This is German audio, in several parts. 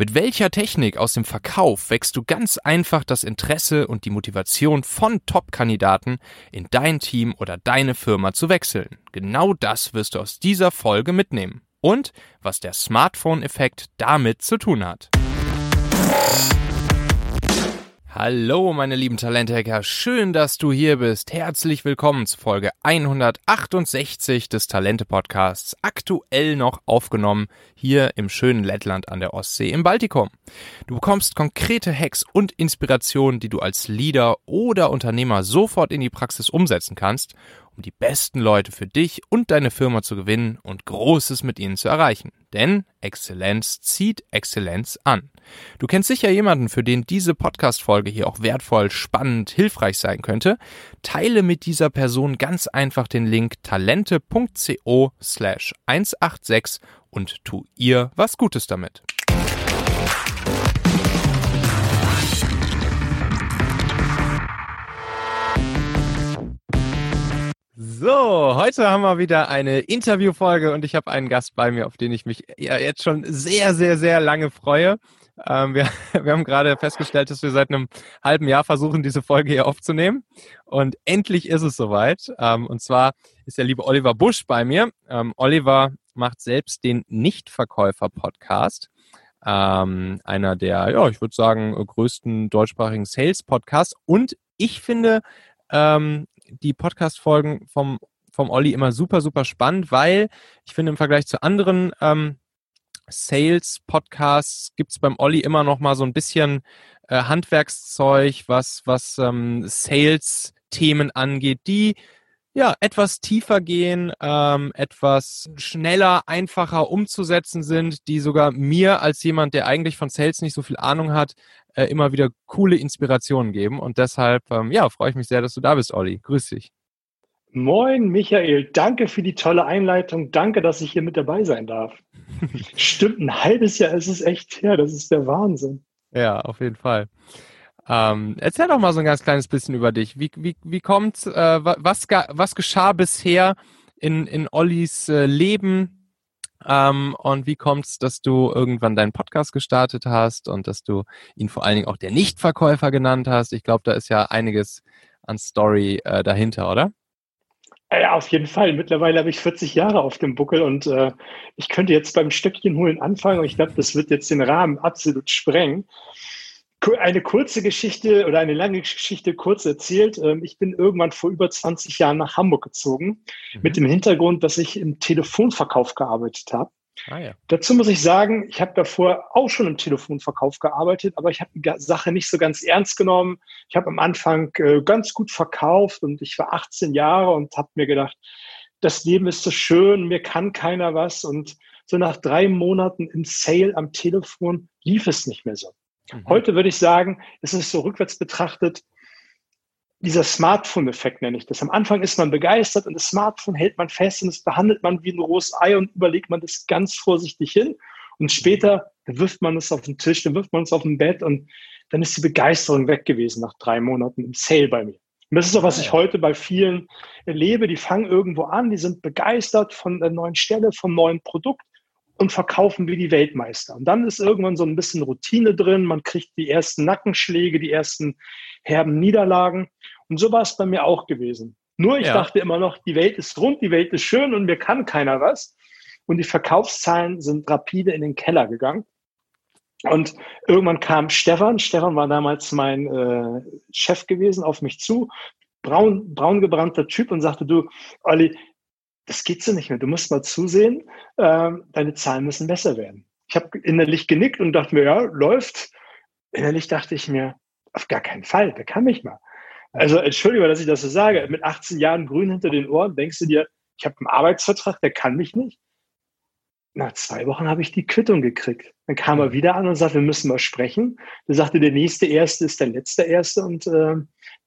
Mit welcher Technik aus dem Verkauf wächst du ganz einfach das Interesse und die Motivation von Top-Kandidaten in dein Team oder deine Firma zu wechseln? Genau das wirst du aus dieser Folge mitnehmen. Und was der Smartphone-Effekt damit zu tun hat. Hallo, meine lieben Talenthacker. Schön, dass du hier bist. Herzlich willkommen zu Folge 168 des Talente Podcasts. Aktuell noch aufgenommen hier im schönen Lettland an der Ostsee im Baltikum. Du bekommst konkrete Hacks und Inspirationen, die du als Leader oder Unternehmer sofort in die Praxis umsetzen kannst um die besten Leute für dich und deine Firma zu gewinnen und Großes mit ihnen zu erreichen. Denn Exzellenz zieht Exzellenz an. Du kennst sicher jemanden, für den diese Podcast-Folge hier auch wertvoll, spannend, hilfreich sein könnte. Teile mit dieser Person ganz einfach den Link talente.co slash 186 und tu ihr was Gutes damit. So, heute haben wir wieder eine Interviewfolge und ich habe einen Gast bei mir, auf den ich mich ja jetzt schon sehr, sehr, sehr lange freue. Ähm, wir, wir haben gerade festgestellt, dass wir seit einem halben Jahr versuchen, diese Folge hier aufzunehmen. Und endlich ist es soweit. Ähm, und zwar ist der liebe Oliver Busch bei mir. Ähm, Oliver macht selbst den Nichtverkäufer-Podcast. Ähm, einer der, ja, ich würde sagen, größten deutschsprachigen Sales-Podcasts. Und ich finde, ähm, die Podcast-Folgen vom, vom Olli immer super, super spannend, weil ich finde im Vergleich zu anderen ähm, Sales-Podcasts gibt es beim Olli immer noch mal so ein bisschen äh, Handwerkszeug, was, was ähm, Sales-Themen angeht, die ja, etwas tiefer gehen, ähm, etwas schneller, einfacher umzusetzen sind, die sogar mir als jemand, der eigentlich von Sales nicht so viel Ahnung hat, äh, immer wieder coole Inspirationen geben. Und deshalb, ähm, ja, freue ich mich sehr, dass du da bist, Olli. Grüß dich. Moin, Michael. Danke für die tolle Einleitung. Danke, dass ich hier mit dabei sein darf. Stimmt, ein halbes Jahr ist es echt her. Das ist der Wahnsinn. Ja, auf jeden Fall. Ähm, erzähl doch mal so ein ganz kleines bisschen über dich. Wie, wie, wie kommt, äh, was, was geschah bisher in, in Ollis äh, Leben ähm, und wie kommt es, dass du irgendwann deinen Podcast gestartet hast und dass du ihn vor allen Dingen auch der Nichtverkäufer genannt hast? Ich glaube, da ist ja einiges an Story äh, dahinter, oder? Ja, auf jeden Fall. Mittlerweile habe ich 40 Jahre auf dem Buckel und äh, ich könnte jetzt beim Stöckchen holen anfangen, aber ich glaube, das wird jetzt den Rahmen absolut sprengen eine kurze Geschichte oder eine lange Geschichte kurz erzählt. Ähm, ich bin irgendwann vor über 20 Jahren nach Hamburg gezogen, mhm. mit dem Hintergrund, dass ich im Telefonverkauf gearbeitet habe. Ah, ja. Dazu muss ich sagen, ich habe davor auch schon im Telefonverkauf gearbeitet, aber ich habe die Sache nicht so ganz ernst genommen. Ich habe am Anfang äh, ganz gut verkauft und ich war 18 Jahre und habe mir gedacht, das Leben ist so schön, mir kann keiner was. Und so nach drei Monaten im Sale am Telefon lief es nicht mehr so. Mhm. Heute würde ich sagen, es ist so rückwärts betrachtet, dieser Smartphone-Effekt nenne ich das. Am Anfang ist man begeistert und das Smartphone hält man fest und das behandelt man wie ein rohes Ei und überlegt man das ganz vorsichtig hin. Und später wirft man es auf den Tisch, dann wirft man es auf dem Bett und dann ist die Begeisterung weg gewesen nach drei Monaten im Sale bei mir. Und das ist auch, was ich heute bei vielen erlebe. Die fangen irgendwo an, die sind begeistert von der neuen Stelle, vom neuen Produkt und verkaufen wie die Weltmeister. Und dann ist irgendwann so ein bisschen Routine drin, man kriegt die ersten Nackenschläge, die ersten herben Niederlagen. Und so war es bei mir auch gewesen. Nur ich ja. dachte immer noch, die Welt ist rund, die Welt ist schön und mir kann keiner was. Und die Verkaufszahlen sind rapide in den Keller gegangen. Und irgendwann kam Stefan, Stefan war damals mein äh, Chef gewesen, auf mich zu, braun, braun gebrannter Typ und sagte, du, Olli, das geht so nicht mehr. Du musst mal zusehen, äh, deine Zahlen müssen besser werden. Ich habe innerlich genickt und dachte mir, ja, läuft. Innerlich dachte ich mir, auf gar keinen Fall, der kann mich mal. Also entschuldige, dass ich das so sage. Mit 18 Jahren grün hinter den Ohren denkst du dir, ich habe einen Arbeitsvertrag, der kann mich nicht. Nach zwei Wochen habe ich die Quittung gekriegt. Dann kam er wieder an und sagte, wir müssen mal sprechen. Er sagte, der nächste Erste ist der letzte Erste und äh,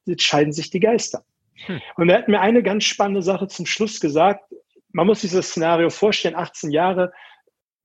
jetzt scheiden sich die Geister. Hm. Und er hat mir eine ganz spannende Sache zum Schluss gesagt. Man muss dieses Szenario vorstellen, 18 Jahre,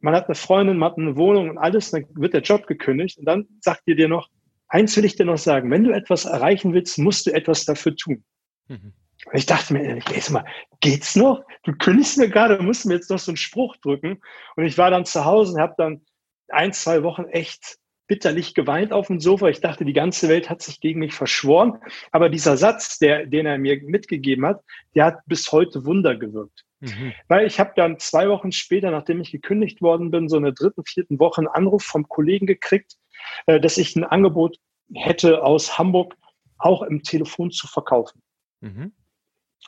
man hat eine Freundin, man hat eine Wohnung und alles, dann wird der Job gekündigt und dann sagt ihr dir noch, eins will ich dir noch sagen, wenn du etwas erreichen willst, musst du etwas dafür tun. Mhm. Und ich dachte mir ehrlich, ey, mal, geht's noch? Du kündigst mir gerade, musst mir jetzt noch so einen Spruch drücken. Und ich war dann zu Hause und habe dann ein, zwei Wochen echt bitterlich geweint auf dem Sofa. Ich dachte, die ganze Welt hat sich gegen mich verschworen. Aber dieser Satz, der, den er mir mitgegeben hat, der hat bis heute Wunder gewirkt. Mhm. Weil ich habe dann zwei Wochen später, nachdem ich gekündigt worden bin, so in der dritten, vierten Woche einen Anruf vom Kollegen gekriegt, äh, dass ich ein Angebot hätte aus Hamburg auch im Telefon zu verkaufen. Mhm.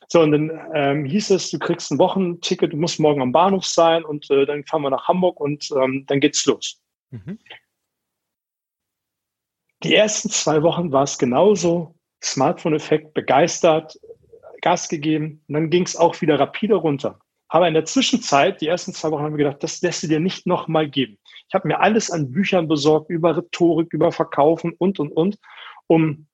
So, und dann ähm, hieß es, du kriegst ein Wochenticket, du musst morgen am Bahnhof sein und äh, dann fahren wir nach Hamburg und ähm, dann geht's los. Mhm. Die ersten zwei Wochen war es genauso. Smartphone-Effekt begeistert, Gas gegeben und dann ging es auch wieder rapide runter. Aber in der Zwischenzeit, die ersten zwei Wochen, haben wir gedacht, das lässt du dir nicht nochmal geben. Ich habe mir alles an Büchern besorgt über Rhetorik, über Verkaufen und, und, und, um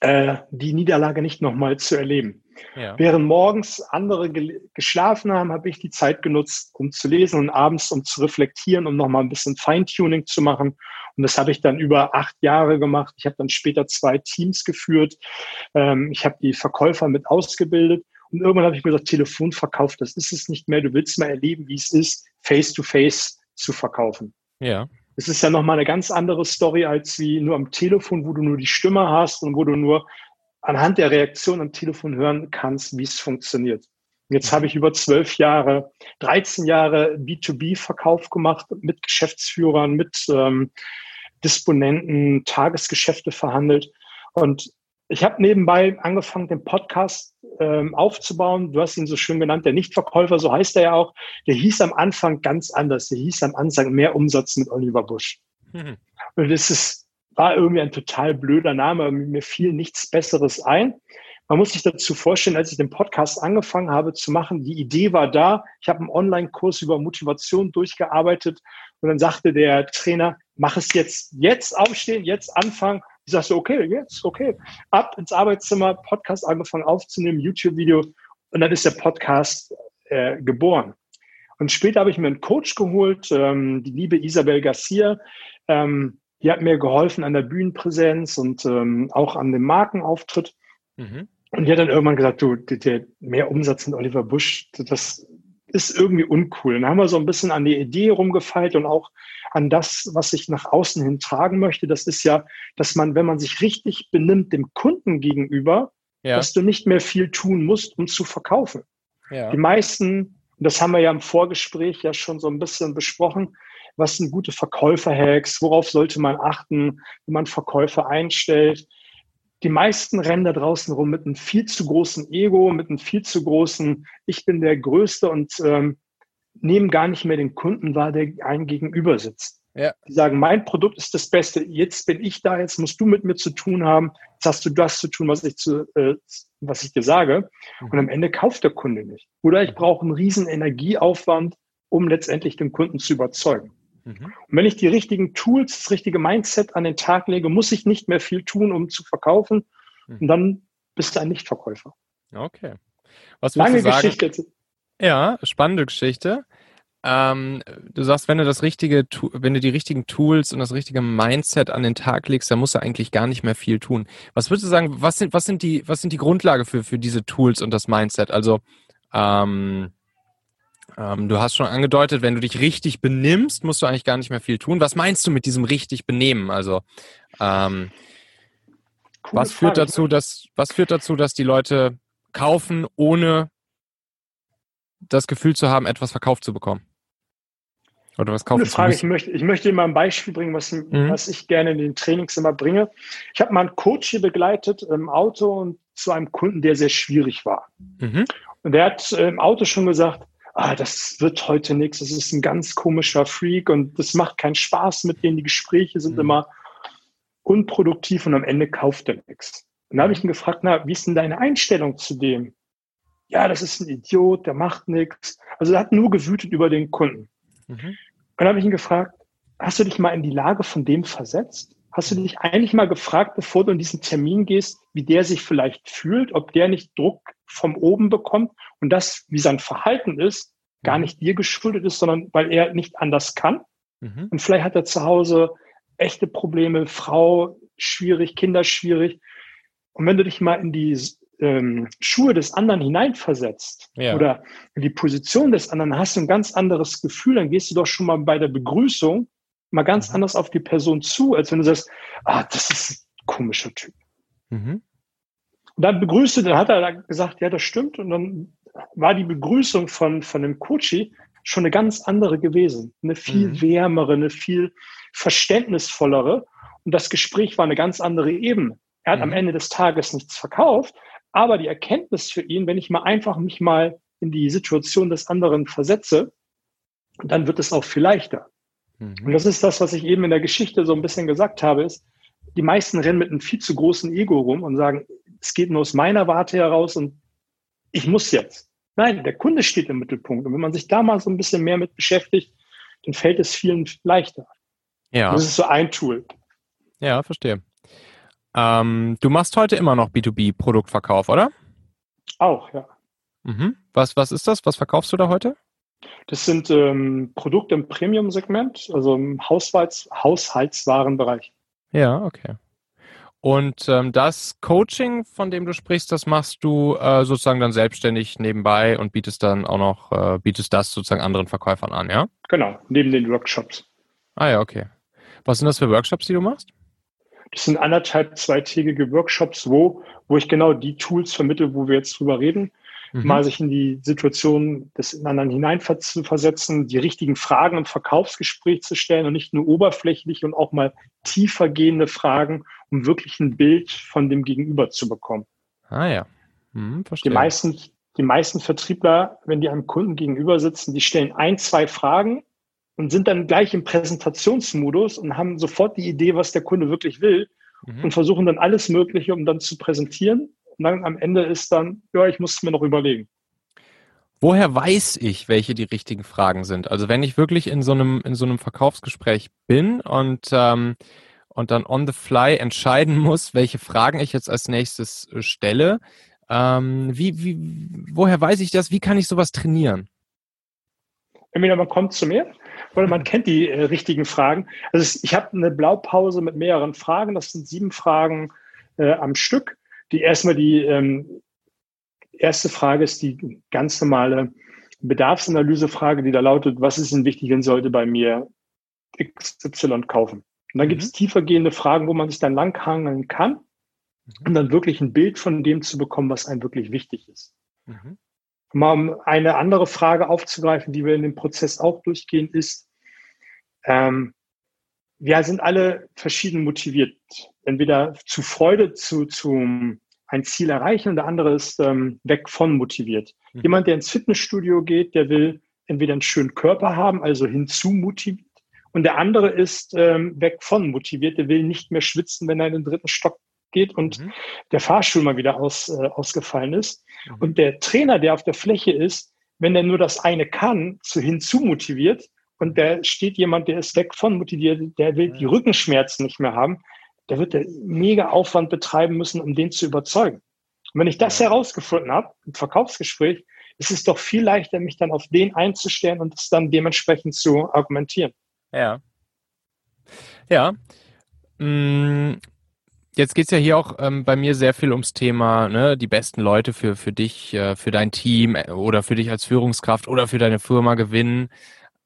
äh, die Niederlage nicht nochmal zu erleben. Ja. Während morgens andere ge geschlafen haben, habe ich die Zeit genutzt, um zu lesen und abends, um zu reflektieren, um nochmal ein bisschen Feintuning zu machen. Und das habe ich dann über acht Jahre gemacht. Ich habe dann später zwei Teams geführt. Ähm, ich habe die Verkäufer mit ausgebildet. Und irgendwann habe ich mir gesagt, Telefonverkauf, das ist es nicht mehr. Du willst mal erleben, wie es ist, face-to-face -face zu verkaufen. Ja. Es ist ja nochmal eine ganz andere Story als wie nur am Telefon, wo du nur die Stimme hast und wo du nur anhand der Reaktion am Telefon hören kannst, wie es funktioniert. Jetzt habe ich über zwölf Jahre, 13 Jahre B2B-Verkauf gemacht mit Geschäftsführern, mit ähm, Disponenten, Tagesgeschäfte verhandelt. Und ich habe nebenbei angefangen, den Podcast ähm, aufzubauen. Du hast ihn so schön genannt, der Nichtverkäufer, so heißt er ja auch. Der hieß am Anfang ganz anders. Der hieß am Anfang mehr Umsatz mit Oliver Busch. Mhm. Und das ist, war irgendwie ein total blöder Name. Mir fiel nichts Besseres ein. Man muss sich dazu vorstellen, als ich den Podcast angefangen habe zu machen, die Idee war da. Ich habe einen Online-Kurs über Motivation durchgearbeitet und dann sagte der Trainer, mach es jetzt, jetzt aufstehen, jetzt anfangen. Ich sagte, okay, jetzt, okay. Ab ins Arbeitszimmer, Podcast angefangen aufzunehmen, YouTube-Video und dann ist der Podcast äh, geboren. Und später habe ich mir einen Coach geholt, ähm, die liebe Isabel Garcia. Ähm, die hat mir geholfen an der Bühnenpräsenz und ähm, auch an dem Markenauftritt. Mhm. Und die hat dann irgendwann gesagt, du, der, mehr Umsatz in Oliver Busch, das ist irgendwie uncool. Dann haben wir so ein bisschen an die Idee rumgefeilt und auch an das, was ich nach außen hin tragen möchte. Das ist ja, dass man, wenn man sich richtig benimmt dem Kunden gegenüber, ja. dass du nicht mehr viel tun musst, um zu verkaufen. Ja. Die meisten, und das haben wir ja im Vorgespräch ja schon so ein bisschen besprochen, was sind gute Verkäufer-Hacks, worauf sollte man achten, wenn man Verkäufer einstellt? Die meisten rennen da draußen rum mit einem viel zu großen Ego, mit einem viel zu großen, ich bin der Größte und ähm, nehmen gar nicht mehr den Kunden wahr, der einem gegenüber sitzt. Ja. Die sagen, mein Produkt ist das Beste, jetzt bin ich da, jetzt musst du mit mir zu tun haben, jetzt hast du das zu tun, was ich, zu, äh, was ich dir sage. Und am Ende kauft der Kunde nicht. Oder ich brauche einen riesen Energieaufwand, um letztendlich den Kunden zu überzeugen. Mhm. Und wenn ich die richtigen Tools, das richtige Mindset an den Tag lege, muss ich nicht mehr viel tun, um zu verkaufen. Mhm. Und dann bist du ein Nichtverkäufer. Okay. Was Lange Geschichte. Ja, spannende Geschichte. Ähm, du sagst, wenn du das richtige, wenn du die richtigen Tools und das richtige Mindset an den Tag legst, dann musst du eigentlich gar nicht mehr viel tun. Was würdest du sagen, was sind, was sind die, was sind die Grundlage für, für diese Tools und das Mindset? Also, ähm, ähm, du hast schon angedeutet, wenn du dich richtig benimmst, musst du eigentlich gar nicht mehr viel tun. Was meinst du mit diesem richtig benehmen? Also ähm, was führt dazu, dass was führt dazu, dass die Leute kaufen, ohne das Gefühl zu haben, etwas verkauft zu bekommen? Oder was kaufen Frage. Ich möchte, ich möchte dir mal ein Beispiel bringen, was, mhm. was ich gerne in den Trainings immer bringe. Ich habe mal einen Coach hier begleitet im Auto und zu einem Kunden, der sehr schwierig war. Mhm. Und der hat im Auto schon gesagt, ah, das wird heute nichts, das ist ein ganz komischer Freak und das macht keinen Spaß mit denen. Die Gespräche sind mhm. immer unproduktiv und am Ende kauft er nichts. Und da habe ich ihn gefragt, na, wie ist denn deine Einstellung zu dem? Ja, das ist ein Idiot, der macht nichts. Also er hat nur gewütet über den Kunden. Mhm. Und dann habe ich ihn gefragt, hast du dich mal in die Lage von dem versetzt? Hast du dich eigentlich mal gefragt, bevor du in diesen Termin gehst, wie der sich vielleicht fühlt, ob der nicht Druck vom oben bekommt und das, wie sein Verhalten ist, gar mhm. nicht dir geschuldet ist, sondern weil er nicht anders kann. Mhm. Und vielleicht hat er zu Hause echte Probleme, Frau schwierig, Kinder schwierig. Und wenn du dich mal in die ähm, Schuhe des anderen hineinversetzt ja. oder in die Position des anderen, hast du ein ganz anderes Gefühl, dann gehst du doch schon mal bei der Begrüßung mal ganz mhm. anders auf die Person zu, als wenn du sagst, ah, das ist ein komischer Typ. Mhm. Und dann begrüßte, dann hat er gesagt, ja, das stimmt. Und dann war die Begrüßung von, von dem Coachy schon eine ganz andere gewesen. Eine viel mhm. wärmere, eine viel verständnisvollere. Und das Gespräch war eine ganz andere Ebene. Er hat mhm. am Ende des Tages nichts verkauft, aber die Erkenntnis für ihn, wenn ich mal einfach mich mal in die Situation des anderen versetze, dann wird es auch viel leichter. Mhm. Und das ist das, was ich eben in der Geschichte so ein bisschen gesagt habe, ist, die meisten rennen mit einem viel zu großen Ego rum und sagen, es geht nur aus meiner Warte heraus und ich muss jetzt. Nein, der Kunde steht im Mittelpunkt. Und wenn man sich da mal so ein bisschen mehr mit beschäftigt, dann fällt es vielen leichter. Ja. Das ist so ein Tool. Ja, verstehe. Ähm, du machst heute immer noch B2B-Produktverkauf, oder? Auch, ja. Mhm. Was, was ist das? Was verkaufst du da heute? Das sind ähm, Produkte im Premium-Segment, also im Haushalts Haushaltswarenbereich. Ja, okay. Und ähm, das Coaching, von dem du sprichst, das machst du äh, sozusagen dann selbstständig nebenbei und bietest dann auch noch, äh, bietest das sozusagen anderen Verkäufern an, ja? Genau, neben den Workshops. Ah ja, okay. Was sind das für Workshops, die du machst? Das sind anderthalb zweitägige Workshops, wo, wo ich genau die Tools vermittle, wo wir jetzt drüber reden. Mhm. Mal sich in die Situation des anderen hinein zu versetzen, die richtigen Fragen im Verkaufsgespräch zu stellen und nicht nur oberflächlich und auch mal tiefer gehende Fragen, um wirklich ein Bild von dem Gegenüber zu bekommen. Ah ja. Hm, verstehe. Die meisten, die meisten Vertriebler, wenn die einem Kunden gegenüber sitzen, die stellen ein, zwei Fragen und sind dann gleich im Präsentationsmodus und haben sofort die Idee, was der Kunde wirklich will mhm. und versuchen dann alles Mögliche, um dann zu präsentieren. Und dann am Ende ist dann, ja, ich muss es mir noch überlegen. Woher weiß ich, welche die richtigen Fragen sind? Also wenn ich wirklich in so einem, in so einem Verkaufsgespräch bin und, ähm, und dann on the fly entscheiden muss, welche Fragen ich jetzt als nächstes äh, stelle, ähm, wie, wie, woher weiß ich das? Wie kann ich sowas trainieren? Entweder man kommt zu mir oder man kennt die äh, richtigen Fragen. Also ich habe eine Blaupause mit mehreren Fragen. Das sind sieben Fragen äh, am Stück. Die erstmal die ähm, erste Frage ist die ganz normale Bedarfsanalyse-Frage, die da lautet, was ist denn wichtig, wenn sollte bei mir XY kaufen? Und dann mhm. gibt es tiefergehende Fragen, wo man sich dann langhangeln kann, mhm. um dann wirklich ein Bild von dem zu bekommen, was einem wirklich wichtig ist. Mhm. Mal um eine andere Frage aufzugreifen, die wir in dem Prozess auch durchgehen, ist, ähm, wir sind alle verschieden motiviert. Entweder zu Freude, zu, zu ein Ziel erreichen und der andere ist ähm, weg von motiviert. Mhm. Jemand, der ins Fitnessstudio geht, der will entweder einen schönen Körper haben, also hinzu motiviert, und der andere ist ähm, weg von motiviert, der will nicht mehr schwitzen, wenn er in den dritten Stock geht und mhm. der Fahrstuhl mal wieder aus, äh, ausgefallen ist. Mhm. Und der Trainer, der auf der Fläche ist, wenn er nur das eine kann, zu hinzu motiviert und da steht jemand, der ist weg von motiviert, der will die Rückenschmerzen nicht mehr haben, der wird der mega Aufwand betreiben müssen, um den zu überzeugen. Und wenn ich das herausgefunden habe, im Verkaufsgespräch, ist es doch viel leichter, mich dann auf den einzustellen und es dann dementsprechend zu argumentieren. Ja. Ja. Jetzt geht es ja hier auch ähm, bei mir sehr viel ums Thema, ne, die besten Leute für, für dich, äh, für dein Team äh, oder für dich als Führungskraft oder für deine Firma gewinnen.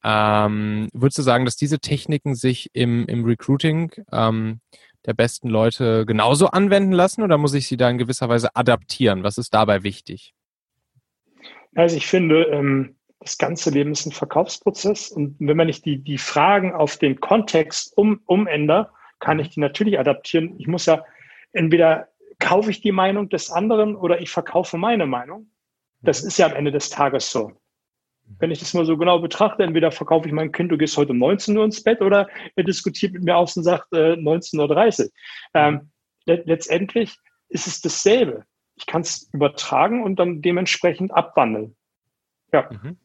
Ähm, würdest du sagen, dass diese Techniken sich im, im Recruiting ähm, der besten Leute genauso anwenden lassen oder muss ich sie da in gewisser Weise adaptieren? Was ist dabei wichtig? Also ich finde, ähm, das ganze Leben ist ein Verkaufsprozess und wenn man nicht die, die Fragen auf den Kontext um, umändert, kann ich die natürlich adaptieren. Ich muss ja entweder kaufe ich die Meinung des anderen oder ich verkaufe meine Meinung. Das ist ja am Ende des Tages so. Wenn ich das mal so genau betrachte, entweder verkaufe ich mein Kind, du gehst heute um 19 Uhr ins Bett oder er diskutiert mit mir aus und sagt äh, 19.30 Uhr. Ähm, letztendlich ist es dasselbe. Ich kann es übertragen und dann dementsprechend abwandeln. Ja. Mhm.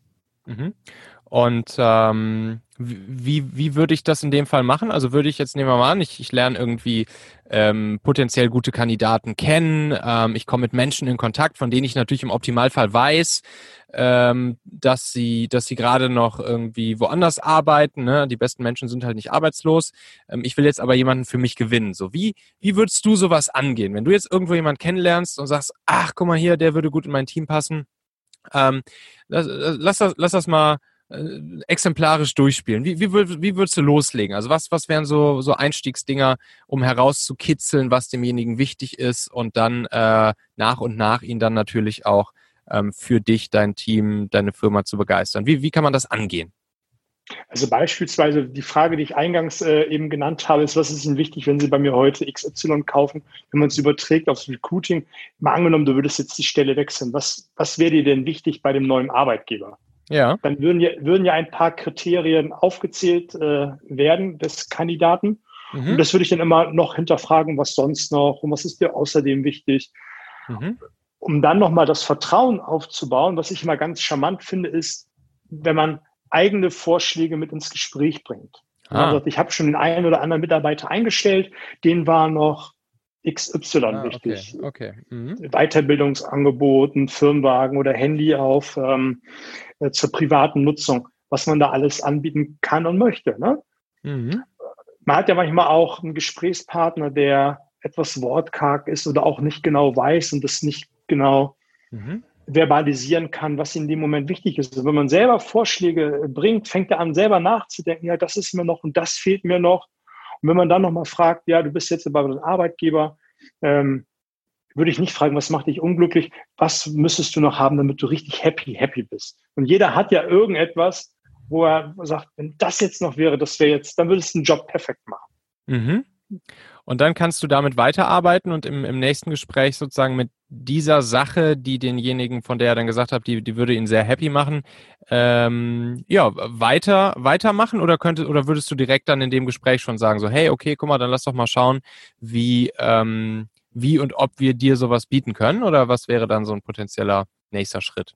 Mhm. Und ähm, wie, wie würde ich das in dem Fall machen? Also würde ich jetzt, nehmen wir mal an, ich, ich lerne irgendwie ähm, potenziell gute Kandidaten kennen, ähm, ich komme mit Menschen in Kontakt, von denen ich natürlich im Optimalfall weiß, ähm, dass sie, dass sie gerade noch irgendwie woanders arbeiten. Ne? Die besten Menschen sind halt nicht arbeitslos. Ähm, ich will jetzt aber jemanden für mich gewinnen. So, wie, wie würdest du sowas angehen? Wenn du jetzt irgendwo jemanden kennenlernst und sagst, ach, guck mal hier, der würde gut in mein Team passen. Ähm, lass, lass, das, lass das mal äh, exemplarisch durchspielen? Wie, wie, wie würdest du loslegen? Also was, was wären so, so Einstiegsdinger, um herauszukitzeln, was demjenigen wichtig ist und dann äh, nach und nach ihn dann natürlich auch ähm, für dich, dein Team, deine Firma zu begeistern? Wie, wie kann man das angehen? Also beispielsweise die Frage, die ich eingangs äh, eben genannt habe, ist, was ist Ihnen wichtig, wenn Sie bei mir heute XY kaufen, wenn man es überträgt aufs Recruiting? Mal angenommen, du würdest jetzt die Stelle wechseln. Was, was wäre dir denn wichtig bei dem neuen Arbeitgeber? Ja. Dann würden ja, würden ja ein paar Kriterien aufgezählt äh, werden des Kandidaten. Mhm. Und das würde ich dann immer noch hinterfragen, was sonst noch und was ist dir außerdem wichtig. Mhm. Um dann nochmal das Vertrauen aufzubauen, was ich immer ganz charmant finde, ist, wenn man eigene Vorschläge mit ins Gespräch bringt. Ah. Also ich habe schon den einen oder anderen Mitarbeiter eingestellt, den war noch XY ah, wichtig. Okay. okay. Mhm. Weiterbildungsangeboten, Firmenwagen oder Handy auf ähm, äh, zur privaten Nutzung, was man da alles anbieten kann und möchte. Ne? Mhm. Man hat ja manchmal auch einen Gesprächspartner, der etwas wortkarg ist oder auch nicht genau weiß und das nicht genau mhm verbalisieren kann, was in dem Moment wichtig ist. Also wenn man selber Vorschläge bringt, fängt er an, selber nachzudenken, ja, das ist mir noch und das fehlt mir noch. Und wenn man dann nochmal fragt, ja, du bist jetzt bei einem Arbeitgeber, ähm, würde ich nicht fragen, was macht dich unglücklich, was müsstest du noch haben, damit du richtig happy, happy bist. Und jeder hat ja irgendetwas, wo er sagt, wenn das jetzt noch wäre, das wäre jetzt, dann würdest du den Job perfekt machen. Mhm. Und dann kannst du damit weiterarbeiten und im, im nächsten Gespräch sozusagen mit dieser Sache, die denjenigen, von der er dann gesagt hat, die, die würde ihn sehr happy machen, ähm, ja, weiter, weitermachen oder könnte, oder würdest du direkt dann in dem Gespräch schon sagen, so, hey, okay, guck mal, dann lass doch mal schauen, wie, ähm, wie und ob wir dir sowas bieten können oder was wäre dann so ein potenzieller nächster Schritt?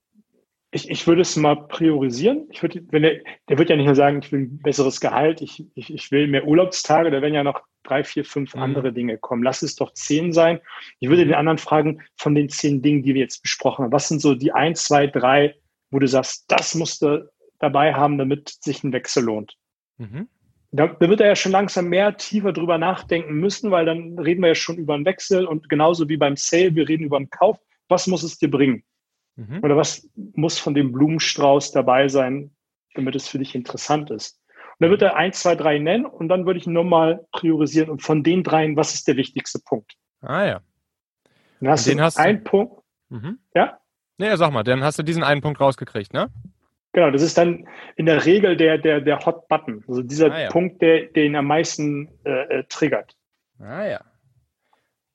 ich, ich würde es mal priorisieren. Ich würde, wenn der, der wird ja nicht nur sagen, ich will ein besseres Gehalt, ich, ich, ich will mehr Urlaubstage, da werden ja noch drei, vier, fünf mhm. andere Dinge kommen. Lass es doch zehn sein. Ich würde den anderen fragen, von den zehn Dingen, die wir jetzt besprochen haben, was sind so die ein, zwei, drei, wo du sagst, das musst du dabei haben, damit sich ein Wechsel lohnt. Mhm. Da, da wird er ja schon langsam mehr tiefer drüber nachdenken müssen, weil dann reden wir ja schon über einen Wechsel und genauso wie beim Sale, wir reden über einen Kauf. Was muss es dir bringen? Mhm. Oder was muss von dem Blumenstrauß dabei sein, damit es für dich interessant ist? Dann wird er eins, zwei, drei nennen und dann würde ich nur mal priorisieren und von den dreien, was ist der wichtigste Punkt? Ah ja. Dann hast den du hast einen du... Punkt. Mhm. Ja? Nee, sag mal, dann hast du diesen einen Punkt rausgekriegt, ne? Genau, das ist dann in der Regel der, der, der Hot Button, also dieser ah, ja. Punkt, der, der ihn am meisten äh, äh, triggert. Ah ja.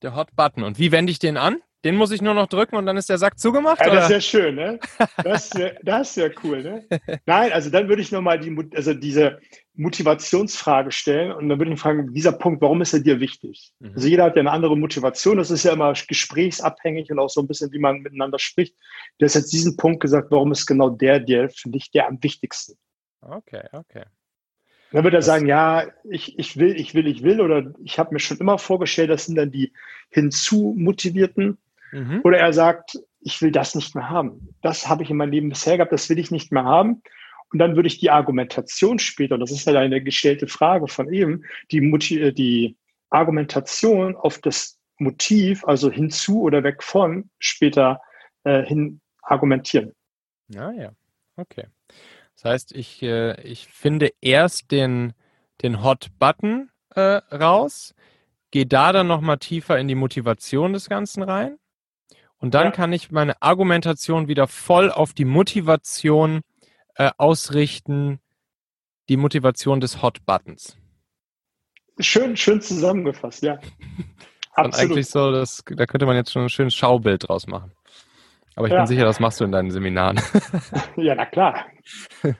Der Hot Button. Und wie wende ich den an? Den muss ich nur noch drücken und dann ist der Sack zugemacht? Ja, das ist ja schön, ne? Das ist ja, das ist ja cool, ne? Nein, also dann würde ich nochmal die, also diese Motivationsfrage stellen und dann würde ich fragen, dieser Punkt, warum ist er dir wichtig? Mhm. Also jeder hat ja eine andere Motivation, das ist ja immer gesprächsabhängig und auch so ein bisschen, wie man miteinander spricht. Du hast jetzt diesen Punkt gesagt, warum ist genau der, der für dich der am wichtigsten? Okay, okay. Dann wird er sagen, ja, ich, ich will, ich will, ich will, oder ich habe mir schon immer vorgestellt, das sind dann die hinzu-motivierten. Mhm. Oder er sagt, ich will das nicht mehr haben. Das habe ich in meinem Leben bisher gehabt, das will ich nicht mehr haben. Und dann würde ich die Argumentation später, das ist ja eine gestellte Frage von eben, die, äh, die Argumentation auf das Motiv, also hinzu oder weg von, später äh, hin argumentieren. Ja, ja, okay. Das heißt, ich, äh, ich finde erst den, den Hot-Button äh, raus, gehe da dann nochmal tiefer in die Motivation des Ganzen rein und dann ja. kann ich meine Argumentation wieder voll auf die Motivation äh, ausrichten, die Motivation des Hot Buttons. Schön, schön zusammengefasst, ja. Und eigentlich so, das, da könnte man jetzt schon ein schönes Schaubild draus machen. Aber ich ja. bin sicher, das machst du in deinen Seminaren. ja, na klar.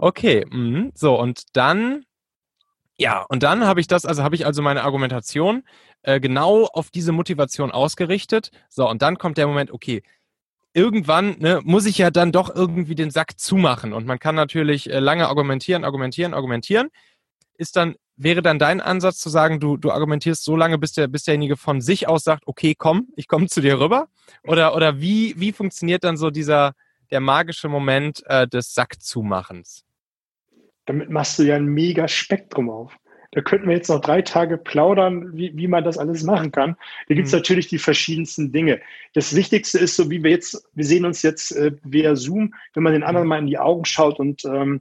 Okay, mh. so und dann, ja, und dann habe ich das, also habe ich also meine Argumentation äh, genau auf diese Motivation ausgerichtet. So, und dann kommt der Moment, okay, irgendwann ne, muss ich ja dann doch irgendwie den Sack zumachen. Und man kann natürlich äh, lange argumentieren, argumentieren, argumentieren. Ist dann, wäre dann dein Ansatz zu sagen, du, du argumentierst so lange, bis, der, bis derjenige von sich aus sagt, okay, komm, ich komme zu dir rüber? Oder, oder wie, wie funktioniert dann so dieser, der magische Moment äh, des Sackzumachens? Damit machst du ja ein mega Spektrum auf. Da könnten wir jetzt noch drei Tage plaudern, wie, wie man das alles machen kann. Da gibt es mhm. natürlich die verschiedensten Dinge. Das Wichtigste ist, so wie wir jetzt, wir sehen uns jetzt äh, via Zoom, wenn man den anderen mhm. mal in die Augen schaut und ähm,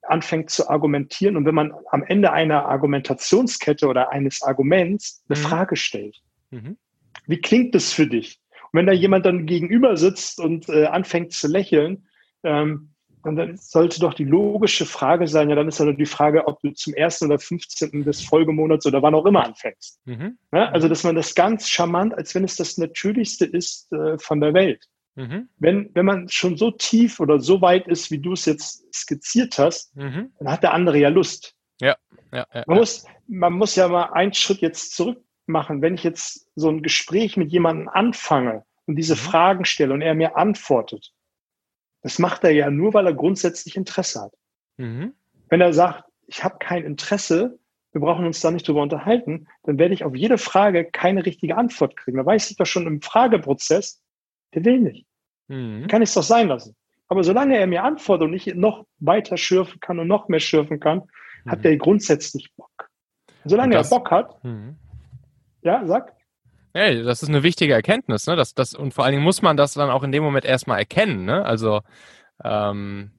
anfängt zu argumentieren und wenn man am Ende einer Argumentationskette oder eines Arguments eine mhm. Frage stellt. Mhm. Wie klingt das für dich? Und wenn da jemand dann gegenüber sitzt und äh, anfängt zu lächeln, ähm, dann sollte doch die logische Frage sein, ja, dann ist ja nur die Frage, ob du zum ersten oder 15. des Folgemonats oder wann auch immer anfängst. Mhm. Ja, also, dass man das ganz charmant, als wenn es das Natürlichste ist äh, von der Welt. Mhm. Wenn, wenn man schon so tief oder so weit ist, wie du es jetzt skizziert hast, mhm. dann hat der andere ja Lust. Ja, ja, ja, man, Muss, man muss ja mal einen Schritt jetzt zurück machen. Wenn ich jetzt so ein Gespräch mit jemandem anfange und diese mhm. Fragen stelle und er mir antwortet, das macht er ja nur, weil er grundsätzlich Interesse hat. Mhm. Wenn er sagt, ich habe kein Interesse, wir brauchen uns da nicht drüber unterhalten, dann werde ich auf jede Frage keine richtige Antwort kriegen. Da weiß ich doch schon im Frageprozess, der will nicht. Mhm. Kann ich es doch sein lassen. Aber solange er mir antwortet und ich noch weiter schürfen kann und noch mehr schürfen kann, mhm. hat der grundsätzlich Bock. solange das, er Bock hat, mhm. ja, sag. Hey, das ist eine wichtige Erkenntnis, ne? Das, das, und vor allen Dingen muss man das dann auch in dem Moment erstmal erkennen, ne? Also, ähm,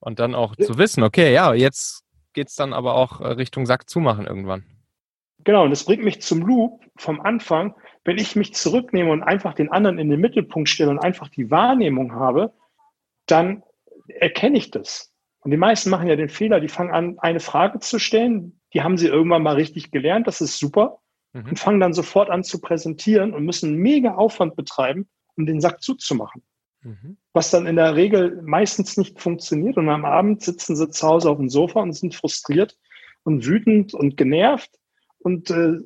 und dann auch zu wissen, okay, ja, jetzt geht es dann aber auch äh, Richtung Sack zumachen irgendwann. Genau, und das bringt mich zum Loop vom Anfang. Wenn ich mich zurücknehme und einfach den anderen in den Mittelpunkt stelle und einfach die Wahrnehmung habe, dann erkenne ich das. Und die meisten machen ja den Fehler, die fangen an, eine Frage zu stellen, die haben sie irgendwann mal richtig gelernt, das ist super mhm. und fangen dann sofort an zu präsentieren und müssen mega Aufwand betreiben, um den Sack zuzumachen. Mhm. Was dann in der Regel meistens nicht funktioniert. Und am Abend sitzen sie zu Hause auf dem Sofa und sind frustriert und wütend und genervt und äh,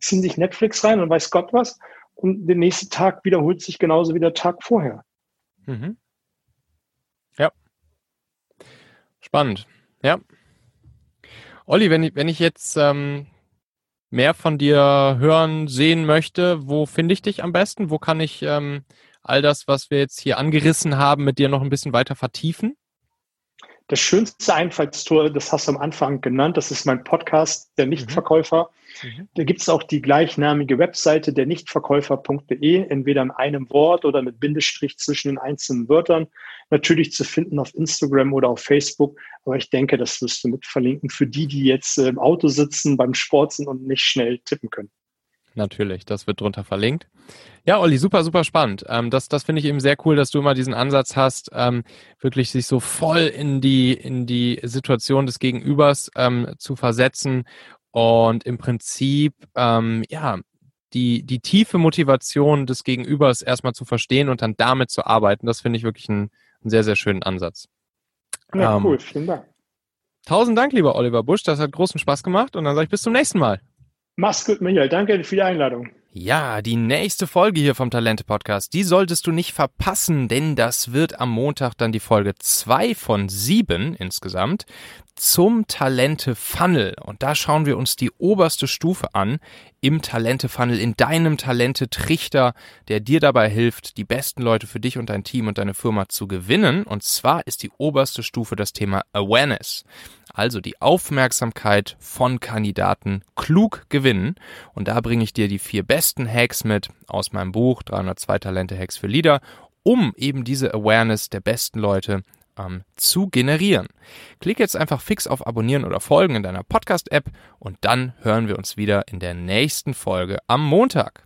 ziehen sich Netflix rein und weiß Gott was. Und der nächste Tag wiederholt sich genauso wie der Tag vorher. Mhm. Ja. Spannend. Ja. Olli, wenn ich, wenn ich jetzt ähm, mehr von dir hören, sehen möchte, wo finde ich dich am besten? Wo kann ich ähm, all das, was wir jetzt hier angerissen haben, mit dir noch ein bisschen weiter vertiefen? Das schönste Einfallstor, das hast du am Anfang genannt, das ist mein Podcast, der Nichtverkäufer. Mhm. Da gibt es auch die gleichnamige Webseite der Nichtverkäufer.de, entweder in einem Wort oder mit Bindestrich zwischen den einzelnen Wörtern. Natürlich zu finden auf Instagram oder auf Facebook. Aber ich denke, das wirst du mit verlinken für die, die jetzt im Auto sitzen, beim Sport sind und nicht schnell tippen können. Natürlich, das wird drunter verlinkt. Ja, Olli, super, super spannend. Ähm, das das finde ich eben sehr cool, dass du immer diesen Ansatz hast, ähm, wirklich sich so voll in die, in die Situation des Gegenübers ähm, zu versetzen und im Prinzip, ähm, ja, die, die tiefe Motivation des Gegenübers erstmal zu verstehen und dann damit zu arbeiten. Das finde ich wirklich einen, einen sehr, sehr schönen Ansatz. Ja, ähm, cool, vielen Dank. Tausend Dank, lieber Oliver Busch. Das hat großen Spaß gemacht und dann sage ich bis zum nächsten Mal. Mach's gut, Michael. Danke für die Einladung. Ja, die nächste Folge hier vom Talente Podcast, die solltest du nicht verpassen, denn das wird am Montag dann die Folge zwei von sieben insgesamt zum Talente Funnel. Und da schauen wir uns die oberste Stufe an im Talente Funnel, in deinem Talente Trichter, der dir dabei hilft, die besten Leute für dich und dein Team und deine Firma zu gewinnen. Und zwar ist die oberste Stufe das Thema Awareness also die Aufmerksamkeit von Kandidaten klug gewinnen. Und da bringe ich dir die vier besten Hacks mit aus meinem Buch 302 Talente Hacks für Leader, um eben diese Awareness der besten Leute ähm, zu generieren. Klick jetzt einfach fix auf Abonnieren oder Folgen in deiner Podcast-App und dann hören wir uns wieder in der nächsten Folge am Montag.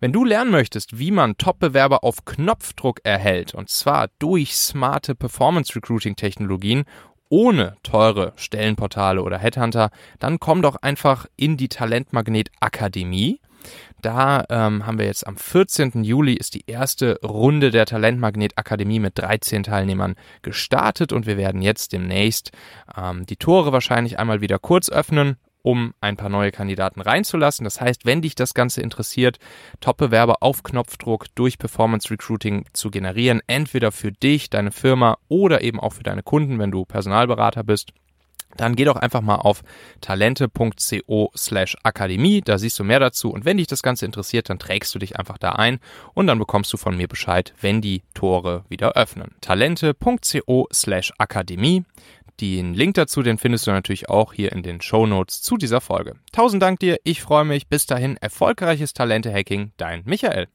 Wenn du lernen möchtest, wie man Top-Bewerber auf Knopfdruck erhält, und zwar durch smarte Performance-Recruiting-Technologien ohne teure Stellenportale oder Headhunter, dann komm doch einfach in die Talentmagnet Akademie. Da ähm, haben wir jetzt am 14. Juli ist die erste Runde der Talentmagnet Akademie mit 13 Teilnehmern gestartet und wir werden jetzt demnächst ähm, die Tore wahrscheinlich einmal wieder kurz öffnen um ein paar neue Kandidaten reinzulassen. Das heißt, wenn dich das Ganze interessiert, Top-Bewerber auf Knopfdruck durch Performance Recruiting zu generieren, entweder für dich, deine Firma oder eben auch für deine Kunden, wenn du Personalberater bist, dann geh doch einfach mal auf talente.co slash akademie, da siehst du mehr dazu und wenn dich das Ganze interessiert, dann trägst du dich einfach da ein und dann bekommst du von mir Bescheid, wenn die Tore wieder öffnen. talente.co slash akademie Den Link dazu, den findest du natürlich auch hier in den Show Notes zu dieser Folge. Tausend Dank dir, ich freue mich. Bis dahin, erfolgreiches Talente-Hacking, dein Michael.